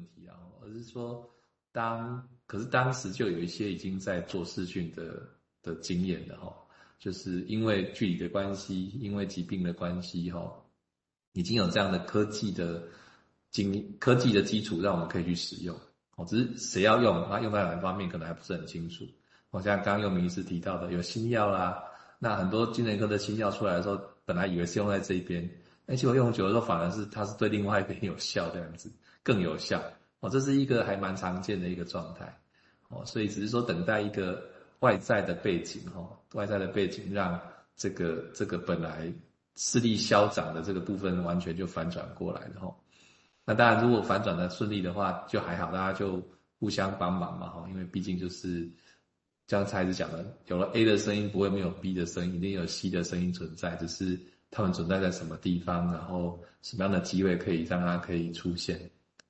问题啊，而是说当可是当时就有一些已经在做视讯的的经验的哈，就是因为距离的关系，因为疾病的关系哈，已经有这样的科技的经科技的基础，让我们可以去使用。哦，只是谁要用，它用在哪方面可能还不是很清楚。好像刚刚又明医师提到的，有新药啦，那很多精神科的新药出来的时候，本来以为是用在这边，哎，结果用久了之后，反而是它是对另外一边有效，这样子更有效。哦，这是一个还蛮常见的一个状态。哦，所以只是说等待一个外在的背景，哈，外在的背景让这个这个本来势力消长的这个部分完全就反转过来了，哈。那当然，如果反转的顺利的话，就还好，大家就互相帮忙嘛，哈，因为毕竟就是刚才是讲的，有了 A 的声音，不会没有 B 的声音，一定有 C 的声音存在，只是他们存在在什么地方，然后什么样的机会可以让它可以出现。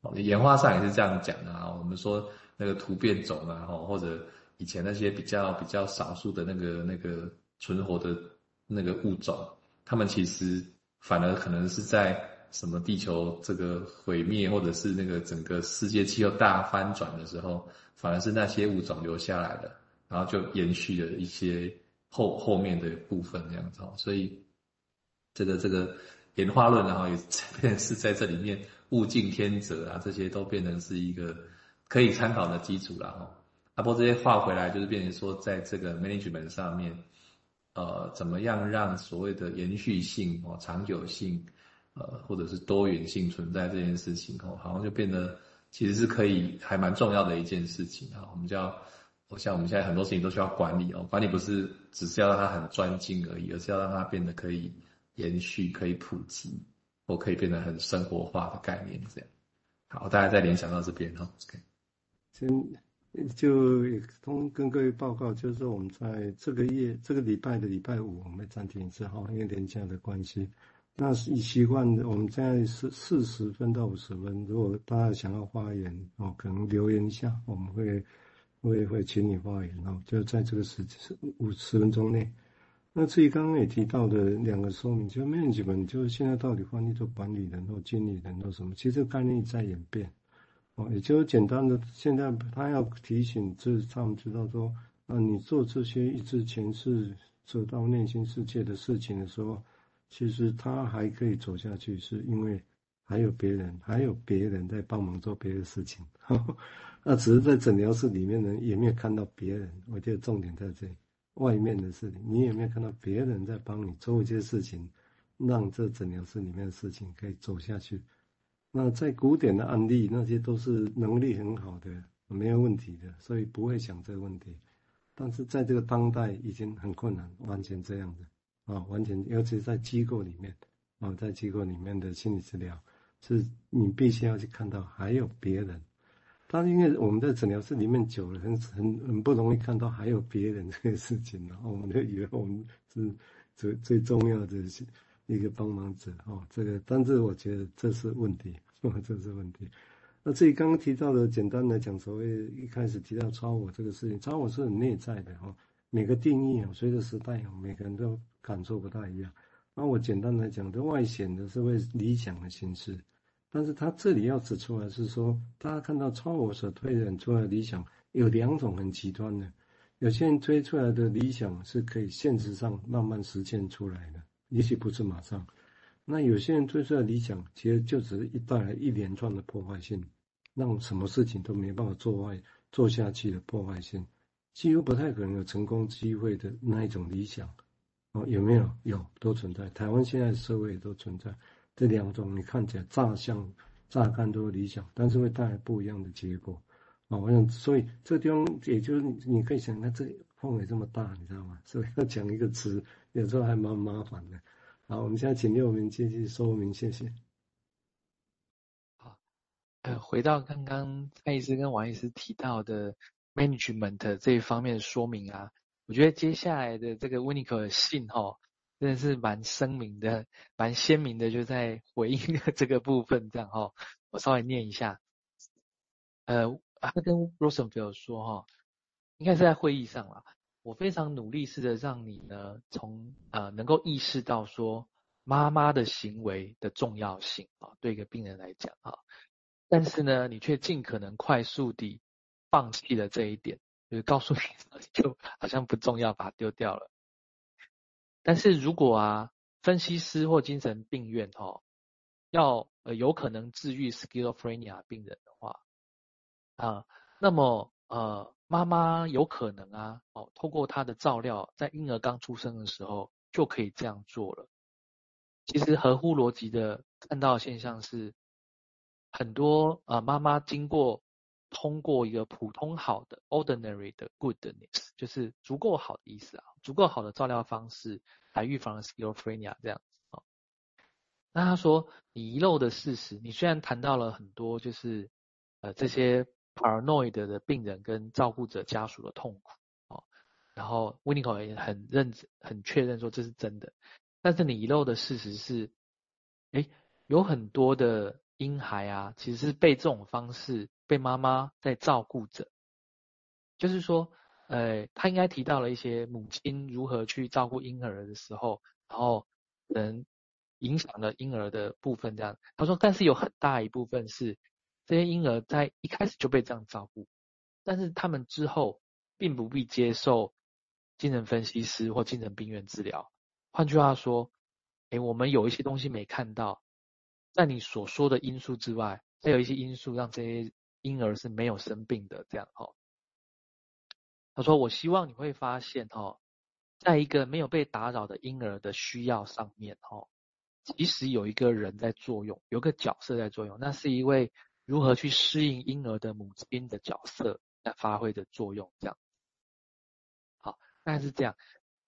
哦，演化上也是这样讲的啊，我们说那个突变种啊，哈，或者以前那些比较比较少数的那个那个存活的那个物种，他们其实反而可能是在。什么地球这个毁灭，或者是那个整个世界气候大翻转的时候，反而是那些物种留下来的，然后就延续了一些后后面的部分这样子。所以这个这个演化论然后也 是在这里面物竞天择啊，这些都变成是一个可以参考的基础了哈。啊，不过这些话回来就是变成说，在这个 management 上面，呃，怎么样让所谓的延续性哦，长久性。呃，或者是多元性存在这件事情哦，好像就变得其实是可以还蛮重要的一件事情啊。我们叫，我像我们现在很多事情都需要管理哦，管理不是只是要让它很专精而已，而是要让它变得可以延续、可以普及，我可以变得很生活化的概念这样。好，大家再联想到这边哈。OK，先就通跟各位报告，就是说我们在这个月这个礼拜的礼拜五，我们暂停之后，因为连假的关系。那是以习惯，我们现在是四十分到五十分。如果大家想要发言哦，可能留言一下，我们会会会请你发言哦，就在这个时五十分钟内。那至于刚刚也提到的两个说明，就 management 就是现在到底翻译做管理人或经理人或什么，其实这个概念在演变哦，也就是简单的，现在他要提醒，就是他们知道说，啊，你做这些一直前世走到内心世界的事情的时候。其实他还可以走下去，是因为还有别人，还有别人在帮忙做别的事情。那只是在诊疗室里面呢，也没有看到别人。我觉得重点在这里，外面的事情，你有没有看到别人在帮你做一些事情，让这诊疗室里面的事情可以走下去？那在古典的案例，那些都是能力很好的，没有问题的，所以不会想这个问题。但是在这个当代，已经很困难，完全这样的。啊，完全，尤其是在机构里面，啊，在机构里面的心理治疗，是你必须要去看到还有别人。但是因为我们在诊疗室里面久了，很很很不容易看到还有别人这个事情，然 后我们就以为我们是最最重要的一个帮忙者，哦，这个，但是我觉得这是问题，这是问题。那至于刚刚提到的，简单来讲，所谓一开始提到超我这个事情，超我是很内在的，哈。每个定义啊，随着时代啊，每个人都感受不太一样。那我简单来讲，这外显的是为理想的形式，但是他这里要指出来是说，大家看到超我所推演出来的理想有两种很极端的，有些人推出来的理想是可以现实上慢慢实现出来的，也许不是马上。那有些人推出来的理想，其实就只是一带来一连串的破坏性，让什么事情都没办法做坏做下去的破坏性。几乎不太可能有成功机会的那一种理想，哦，有没有？有，都存在。台湾现在社会也都存在这两种，你看起来乍像、乍看都理想，但是会带来不一样的结果。啊，我想，所以这地方也就是你可以想，那这范围这么大，你知道吗？所以要讲一个词，有时候还蛮麻烦的。好，我们现在请六名继续说明，谢谢。好，呃，回到刚刚蔡医师跟王医师提到的。management 这一方面说明啊，我觉得接下来的这个 Winnicott 的信哈，真的是蛮声明的，蛮鲜明的，就在回应的这个部分这样哈。我稍微念一下，呃，他跟 Rosenfeld 说哈，应该是在会议上啦，我非常努力试着让你呢，从呃能够意识到说妈妈的行为的重要性啊，对一个病人来讲啊。但是呢，你却尽可能快速地放弃了这一点，就是告诉你，就好像不重要，把它丢掉了。但是如果啊，分析师或精神病院哦，要呃有可能治愈 schizophrenia 病人的话，啊，那么呃妈妈有可能啊，哦，透过她的照料，在婴儿刚出生的时候就可以这样做了。其实合乎逻辑的看到的现象是，很多呃妈妈经过通过一个普通好的 ordinary 的 goodness，就是足够好的意思啊，足够好的照料方式。来预防 schizophrenia 这样子哦。那他说，你遗漏的事实，你虽然谈到了很多，就是呃这些 paranoid 的病人跟照顾者家属的痛苦哦，然后 w i n n i c o 也很认、很确认说这是真的，但是你遗漏的事实是，诶，有很多的婴孩啊，其实是被这种方式被妈妈在照顾着，就是说。呃，他应该提到了一些母亲如何去照顾婴儿的时候，然后能影响了婴儿的部分。这样，他说，但是有很大一部分是这些婴儿在一开始就被这样照顾，但是他们之后并不必接受精神分析师或精神病院治疗。换句话说，诶，我们有一些东西没看到，在你所说的因素之外，还有一些因素让这些婴儿是没有生病的。这样，哈。他说：“我希望你会发现，哈，在一个没有被打扰的婴儿的需要上面，哈，其实有一个人在作用，有个角色在作用，那是一位如何去适应婴儿的母亲的角色在发挥的作用。这样，好，大概是这样。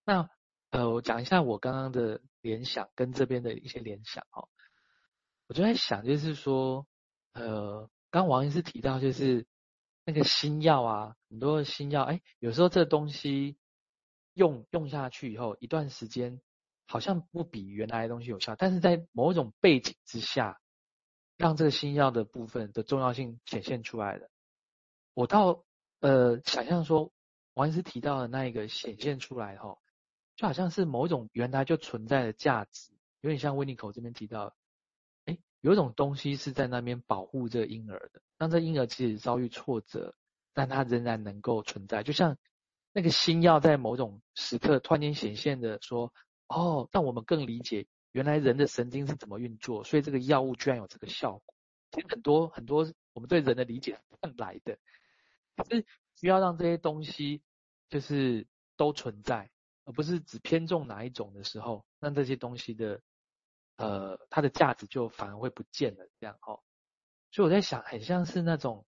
那呃，我讲一下我刚刚的联想跟这边的一些联想，哈，我就在想，就是说，呃，刚王医师提到，就是。”那个新药啊，很多的新药，哎，有时候这东西用用下去以后，一段时间好像不比原来的东西有效，但是在某一种背景之下，让这个新药的部分的重要性显现出来了。我倒呃想象说，王医师提到的那一个显现出来后，就好像是某种原来就存在的价值，有点像 Winnicott 这边提到的。有一种东西是在那边保护这个婴儿的，当这婴儿其实遭遇挫折，但他仍然能够存在。就像那个新药在某种时刻突然间显现的说：“哦，让我们更理解原来人的神经是怎么运作，所以这个药物居然有这个效果。”其实很多很多我们对人的理解是来的，可是需要让这些东西就是都存在，而不是只偏重哪一种的时候，让这些东西的。呃，它的价值就反而会不见了，这样哦。所以我在想，很像是那种，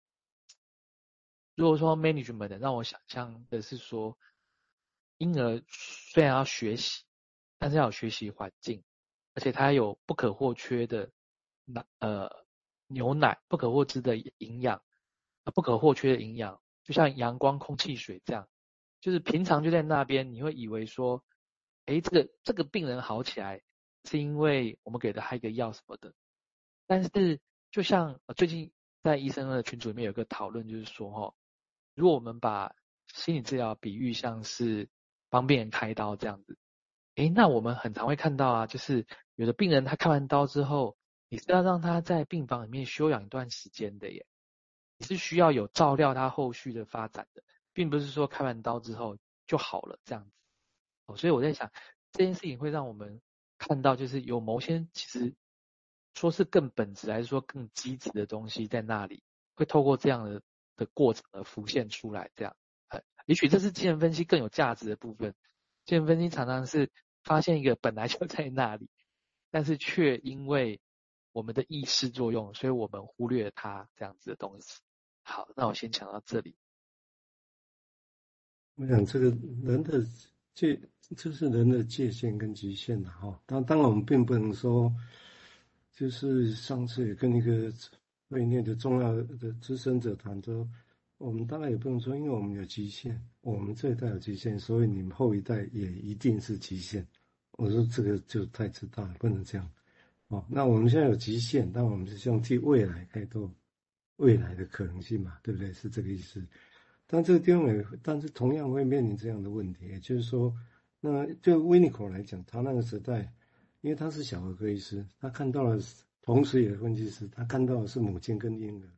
如果说 management 让我想象的是说，婴儿虽然要学习，但是要有学习环境，而且它有不可或缺的奶，呃，牛奶，不可或缺的营养，不可或缺的营养，就像阳光、空气、水这样，就是平常就在那边，你会以为说，诶，这个这个病人好起来。是因为我们给的还有一个药什么的，但是就像最近在医生的群组里面有个讨论，就是说哈，如果我们把心理治疗比喻像是帮病人开刀这样子，诶，那我们很常会看到啊，就是有的病人他开完刀之后，你是要让他在病房里面休养一段时间的耶，你是需要有照料他后续的发展的，并不是说开完刀之后就好了这样子。哦，所以我在想这件事情会让我们。看到就是有某些其实说是更本质还是说更积极的东西在那里，会透过这样的的过程而浮现出来。这样，也许这是精神分析更有价值的部分。精神分析常常是发现一个本来就在那里，但是却因为我们的意识作用，所以我们忽略了它这样子的东西。好，那我先讲到这里。我想这个人的。这这是人的界限跟极限的哈，当当然我们并不能说，就是上次也跟一个会内的重要的资深者谈说，我们当然也不能说，因为我们有极限，我们这一代有极限，所以你们后一代也一定是极限。我说这个就太自大了，不能这样。哦，那我们现在有极限，但我们是希望替未来开拓未来的可能性嘛，对不对？是这个意思。但这个地方也，但是同样会面临这样的问题，也就是说，那就维尼口来讲，他那个时代，因为他是小儿科医师，他看到了同时也是分析师，他看到的是母亲跟婴儿，